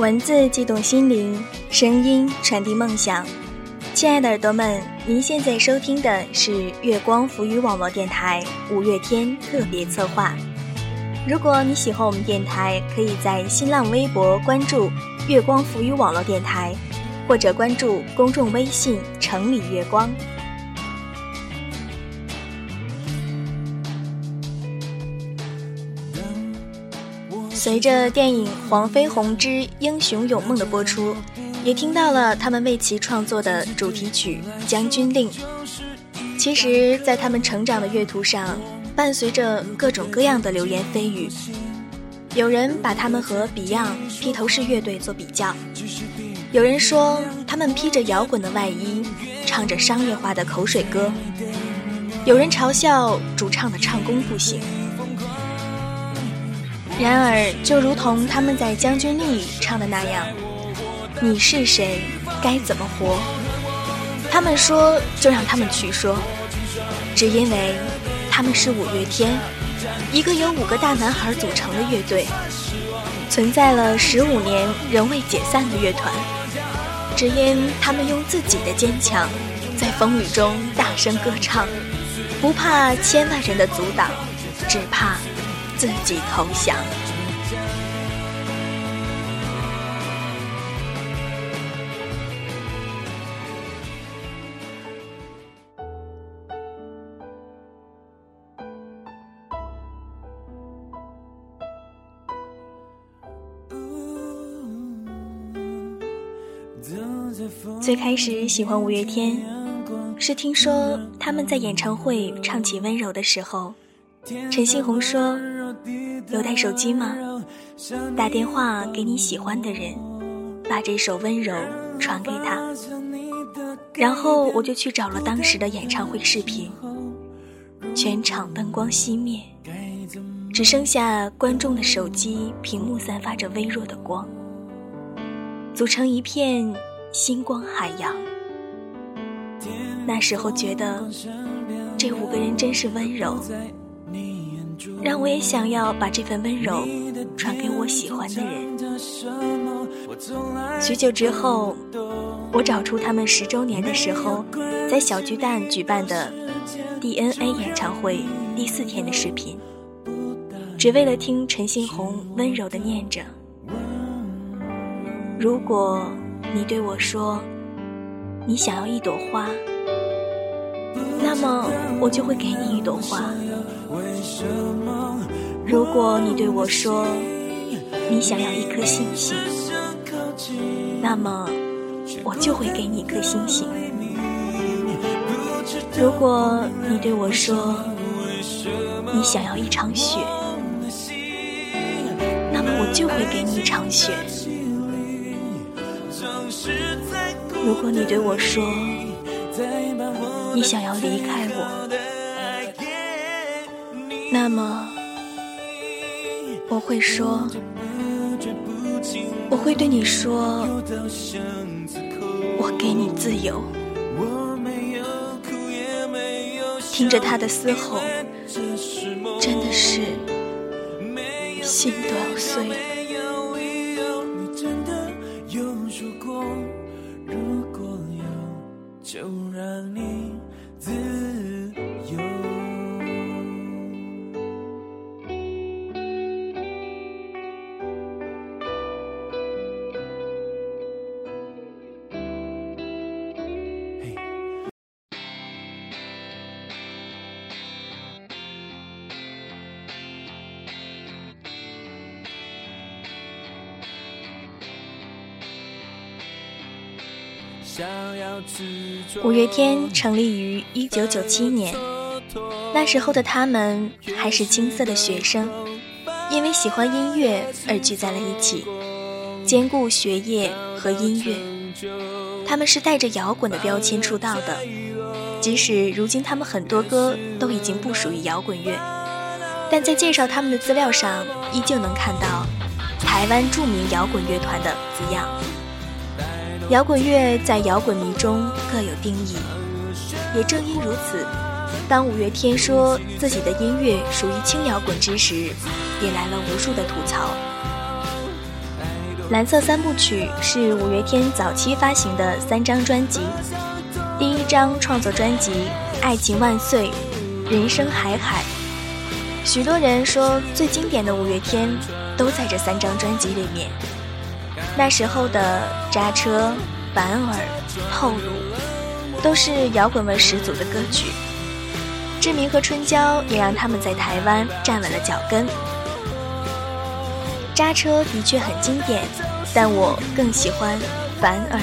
文字悸动心灵，声音传递梦想。亲爱的耳朵们，您现在收听的是月光浮语网络电台五月天特别策划。如果你喜欢我们电台，可以在新浪微博关注月光浮语网络电台，或者关注公众微信“城里月光”。随着电影《黄飞鸿之英雄有梦》的播出，也听到了他们为其创作的主题曲《将军令》。其实，在他们成长的乐途上，伴随着各种各样的流言蜚语。有人把他们和 Beyond 披头士乐队做比较，有人说他们披着摇滚的外衣，唱着商业化的口水歌，有人嘲笑主唱的唱功不行。然而，就如同他们在《将军令》里唱的那样：“你是谁，该怎么活？”他们说：“就让他们去说。”只因为他们是五月天，一个由五个大男孩组成的乐队，存在了十五年仍未解散的乐团。只因他们用自己的坚强，在风雨中大声歌唱，不怕千万人的阻挡，只怕。自己投降。最开始喜欢五月天，是听说他们在演唱会唱起《温柔》的时候。陈信宏说：“有带手机吗？打电话给你喜欢的人，把这首温柔传给他。”然后我就去找了当时的演唱会视频，全场灯光熄灭，只剩下观众的手机屏幕散发着微弱的光，组成一片星光海洋。那时候觉得，这五个人真是温柔。让我也想要把这份温柔传给我喜欢的人。许久之后，我找出他们十周年的时候，在小巨蛋举办的 DNA 演唱会第四天的视频，只为了听陈星红温柔的念着：“如果你对我说，你想要一朵花，那么我就会给你一朵花。”如果你对我说你想要一颗星星，那么我就会给你一颗星星。如果你对我说你想要一场雪，那么我就会给你一场雪。如果你对我说你想要离开我，那么，我会说，我会对你说，我给你自由。听着他的嘶吼，真的是心都要碎了。五月天成立于一九九七年，那时候的他们还是青涩的学生，因为喜欢音乐而聚在了一起，兼顾学业和音乐。他们是带着摇滚的标签出道的，即使如今他们很多歌都已经不属于摇滚乐，但在介绍他们的资料上，依旧能看到台湾著名摇滚乐团的字样。摇滚乐在摇滚迷中各有定义，也正因如此，当五月天说自己的音乐属于轻摇滚之时，引来了无数的吐槽。蓝色三部曲是五月天早期发行的三张专辑，第一张创作专辑《爱情万岁》，人生海海。许多人说最经典的五月天都在这三张专辑里面。那时候的扎车、板耳、透露，都是摇滚味十足的歌曲。志明和春娇也让他们在台湾站稳了脚跟。扎车的确很经典，但我更喜欢反耳。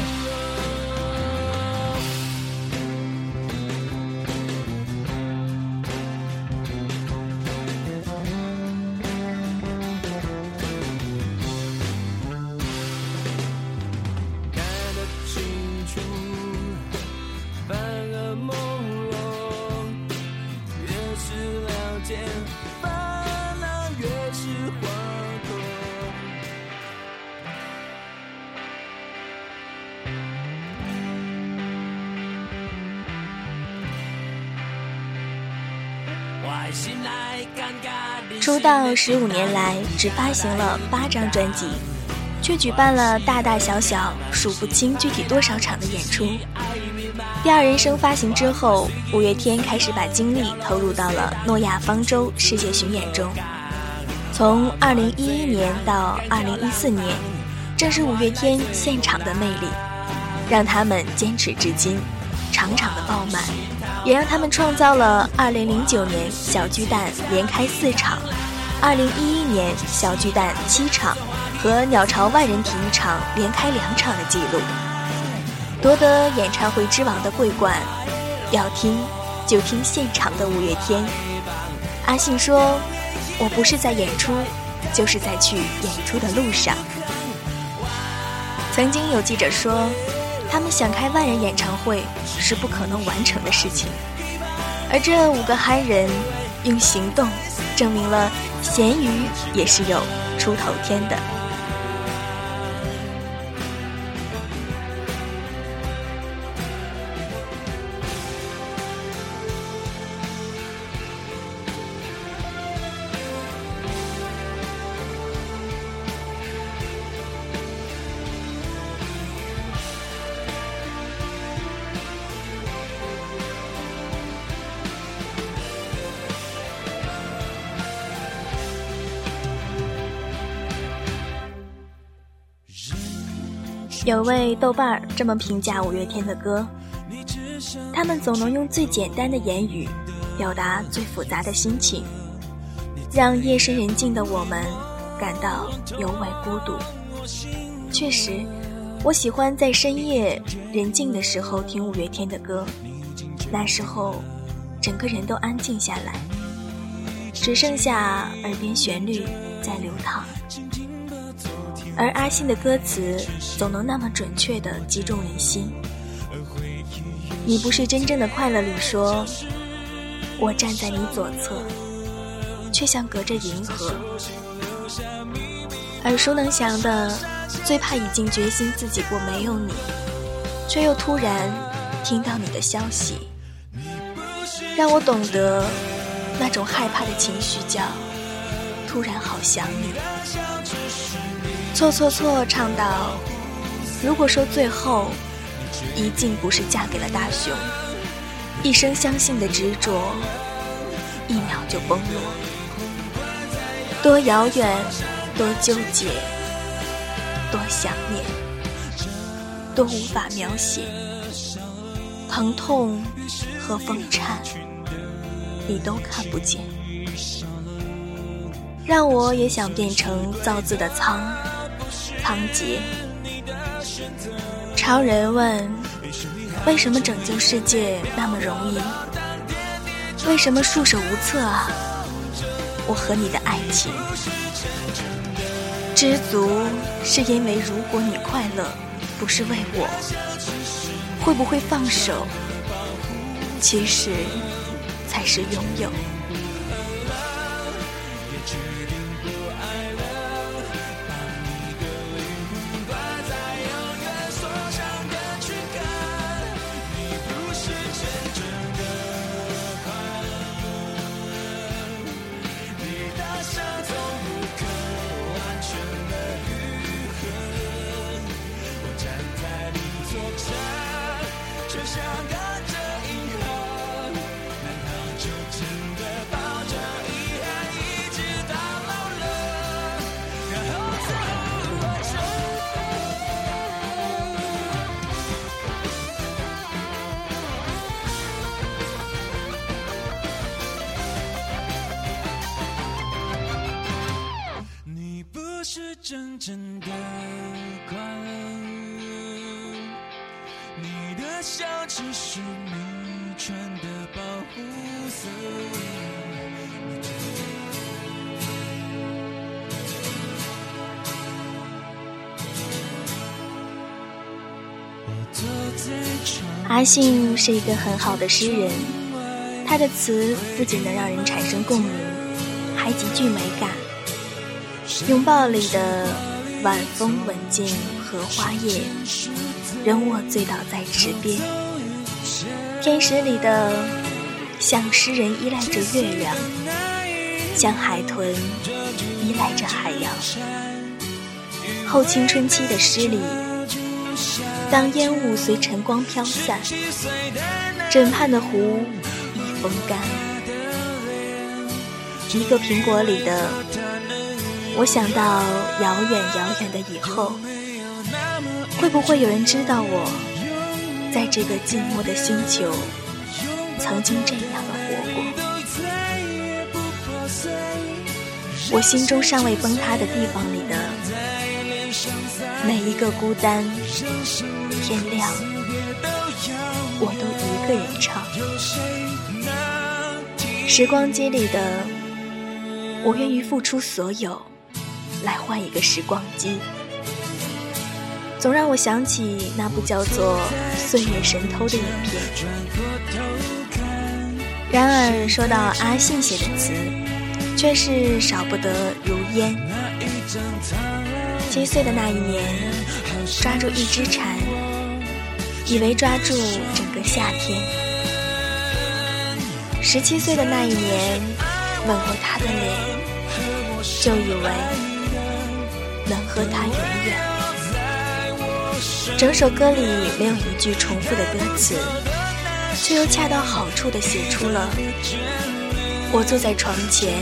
出道十五年来，只发行了八张专辑，却举办了大大小小数不清具体多少场的演出。第二人生发行之后，五月天开始把精力投入到了诺亚方舟世界巡演中。从二零一一年到二零一四年，正是五月天现场的魅力，让他们坚持至今，场场的爆满。也让他们创造了2009年小巨蛋连开四场，2011年小巨蛋七场和鸟巢万人体育场连开两场的记录，夺得演唱会之王的桂冠。要听就听现场的五月天。阿信说：“我不是在演出，就是在去演出的路上。”曾经有记者说。他们想开万人演唱会是不可能完成的事情，而这五个憨人用行动证明了咸鱼也是有出头天的。有位豆瓣儿这么评价五月天的歌：他们总能用最简单的言语，表达最复杂的心情，让夜深人静的我们感到尤为孤独。确实，我喜欢在深夜人静的时候听五月天的歌，那时候整个人都安静下来，只剩下耳边旋律在流淌。而阿信的歌词总能那么准确地击中人心。你不是真正的快乐里说，我站在你左侧，却像隔着银河。耳熟能详的，最怕已经决心自己过没有你，却又突然听到你的消息，让我懂得那种害怕的情绪，叫突然好想你。错错错！唱到，如果说最后，一静不是嫁给了大雄，一生相信的执着，一秒就崩落。多遥远，多纠结，多想念，多无法描写。疼痛和风颤，你都看不见。让我也想变成造字的苍。仓颉，超人问：为什么拯救世界那么容易？为什么束手无策啊？我和你的爱情，知足是因为如果你快乐，不是为我，会不会放手？其实才是拥有。我是真正的快乐。你的笑只是你穿的保护色。阿信是一个很好的诗人他的词不仅能让人产生共鸣还极具美感。拥抱里的晚风吻尽荷花叶，任我醉倒在池边。天使里的像诗人依赖着月亮，像海豚依赖着海洋。后青春期的诗里。当烟雾随晨光飘散，枕畔的湖已风干。一个苹果里的，我想到遥远遥远的以后，会不会有人知道我，在这个寂寞的星球，曾经这样的活过？我心中尚未崩塌的地方里的每一个孤单。天亮，我都一个人唱。时光机里的，我愿意付出所有，来换一个时光机。总让我想起那部叫做《岁月神偷》的影片。然而说到阿信写的词，却是少不得如烟。七岁的那一年，抓住一只蝉。以为抓住整个夏天。十七岁的那一年，吻过他的脸，就以为和他永远。整首歌里没有一句重复的歌词，却又恰到好处地写出了：我坐在床前，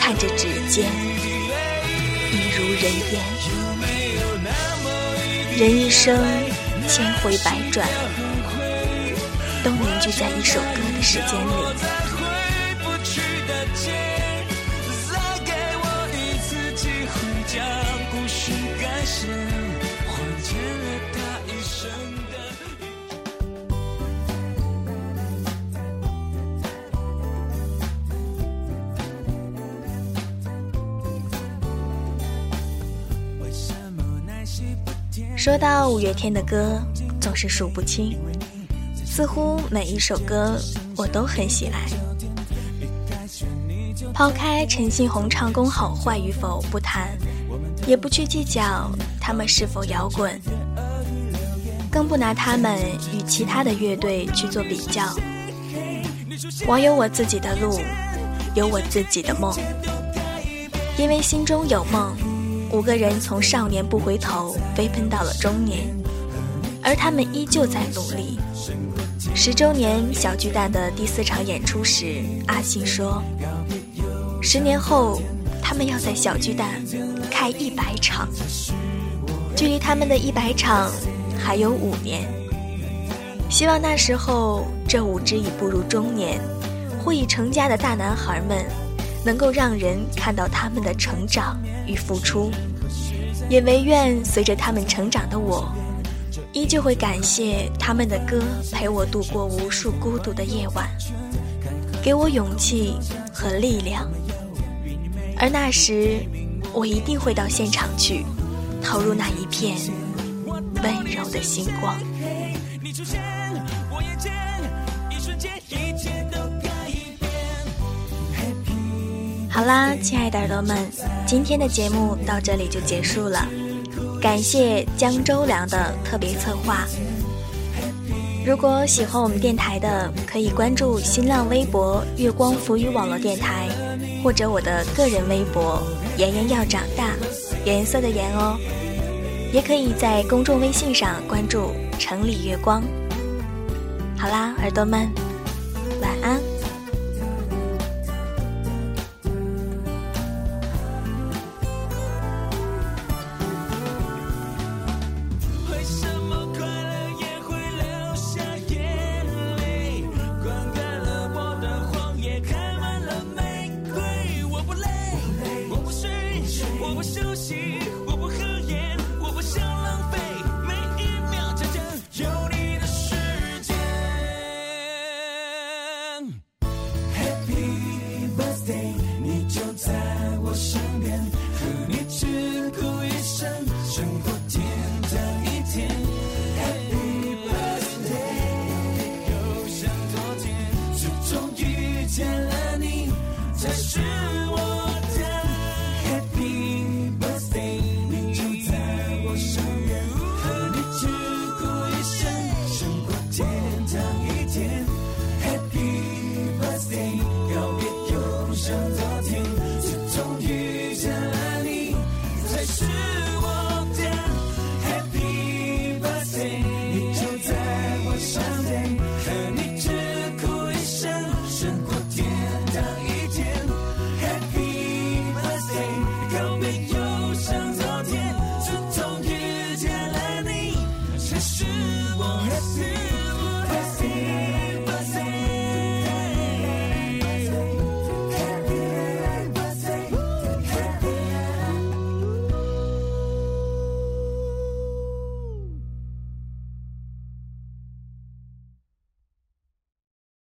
看着指尖，一如人烟。人一生。千回百转，都凝聚在一首歌的时间里。说到五月天的歌，总是数不清，似乎每一首歌我都很喜爱。抛开陈信宏唱功好坏与否不谈，也不去计较他们是否摇滚，更不拿他们与其他的乐队去做比较。我有我自己的路，有我自己的梦，因为心中有梦。五个人从少年不回头飞奔到了中年，而他们依旧在努力。十周年小巨蛋的第四场演出时，阿信说：“十年后，他们要在小巨蛋开一百场，距离他们的一百场还有五年。希望那时候，这五只已步入中年、或已成家的大男孩们。”能够让人看到他们的成长与付出，也唯愿随着他们成长的我，依旧会感谢他们的歌陪我度过无数孤独的夜晚，给我勇气和力量。而那时，我一定会到现场去，投入那一片温柔的星光。好啦，亲爱的耳朵们，今天的节目到这里就结束了。感谢江周良的特别策划。如果喜欢我们电台的，可以关注新浪微博“月光浮语网络电台”，或者我的个人微博“妍妍要长大”，颜色的颜哦。也可以在公众微信上关注“城里月光”。好啦，耳朵们。